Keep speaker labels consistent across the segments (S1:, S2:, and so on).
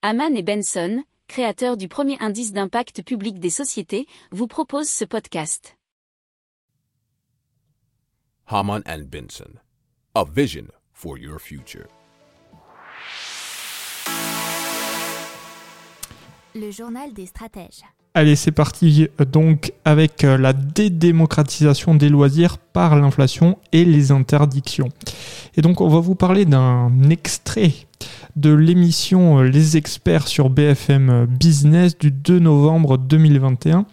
S1: Haman et Benson, créateurs du premier indice d'impact public des sociétés, vous proposent ce podcast.
S2: Haman and Benson, a vision for your future.
S3: Le journal des stratèges.
S4: Allez, c'est parti donc avec euh, la dédémocratisation des loisirs par l'inflation et les interdictions. Et donc on va vous parler d'un extrait de l'émission euh, Les experts sur BFM Business du 2 novembre 2021.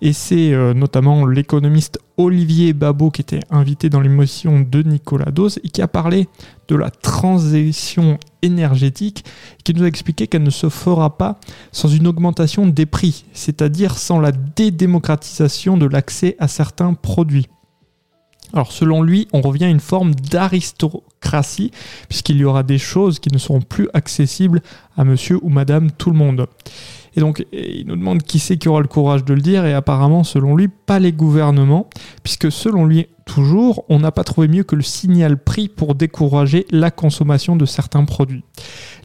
S4: Et c'est euh, notamment l'économiste Olivier Babot qui était invité dans l'émission de Nicolas Dose et qui a parlé de la transition énergétique, qui nous a expliqué qu'elle ne se fera pas sans une augmentation des prix, c'est-à-dire sans la dédémocratisation de l'accès à certains produits. Alors selon lui, on revient à une forme d'aristocratie, puisqu'il y aura des choses qui ne seront plus accessibles à monsieur ou madame tout le monde. Et donc il nous demande qui c'est qui aura le courage de le dire, et apparemment selon lui, pas les gouvernements, puisque selon lui, toujours, on n'a pas trouvé mieux que le signal prix pour décourager la consommation de certains produits.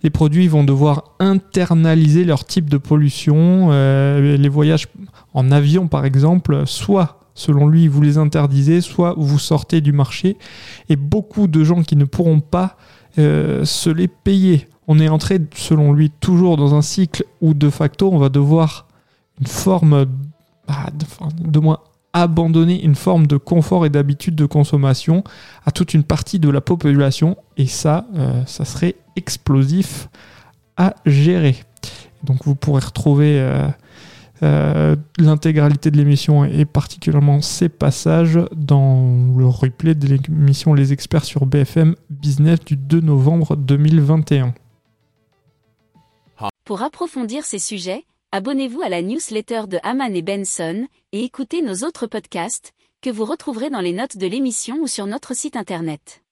S4: Les produits vont devoir internaliser leur type de pollution, euh, les voyages en avion par exemple, soit selon lui, vous les interdisez, soit vous sortez du marché, et beaucoup de gens qui ne pourront pas euh, se les payer. On est entré, selon lui, toujours dans un cycle où de facto, on va devoir une forme, bah, de, moins abandonner une forme de confort et d'habitude de consommation à toute une partie de la population, et ça, euh, ça serait explosif à gérer. Donc vous pourrez retrouver euh, euh, l'intégralité de l'émission et particulièrement ces passages dans le replay de l'émission Les Experts sur BFM Business du 2 novembre 2021.
S1: Pour approfondir ces sujets, abonnez-vous à la newsletter de Haman et Benson et écoutez nos autres podcasts que vous retrouverez dans les notes de l'émission ou sur notre site internet.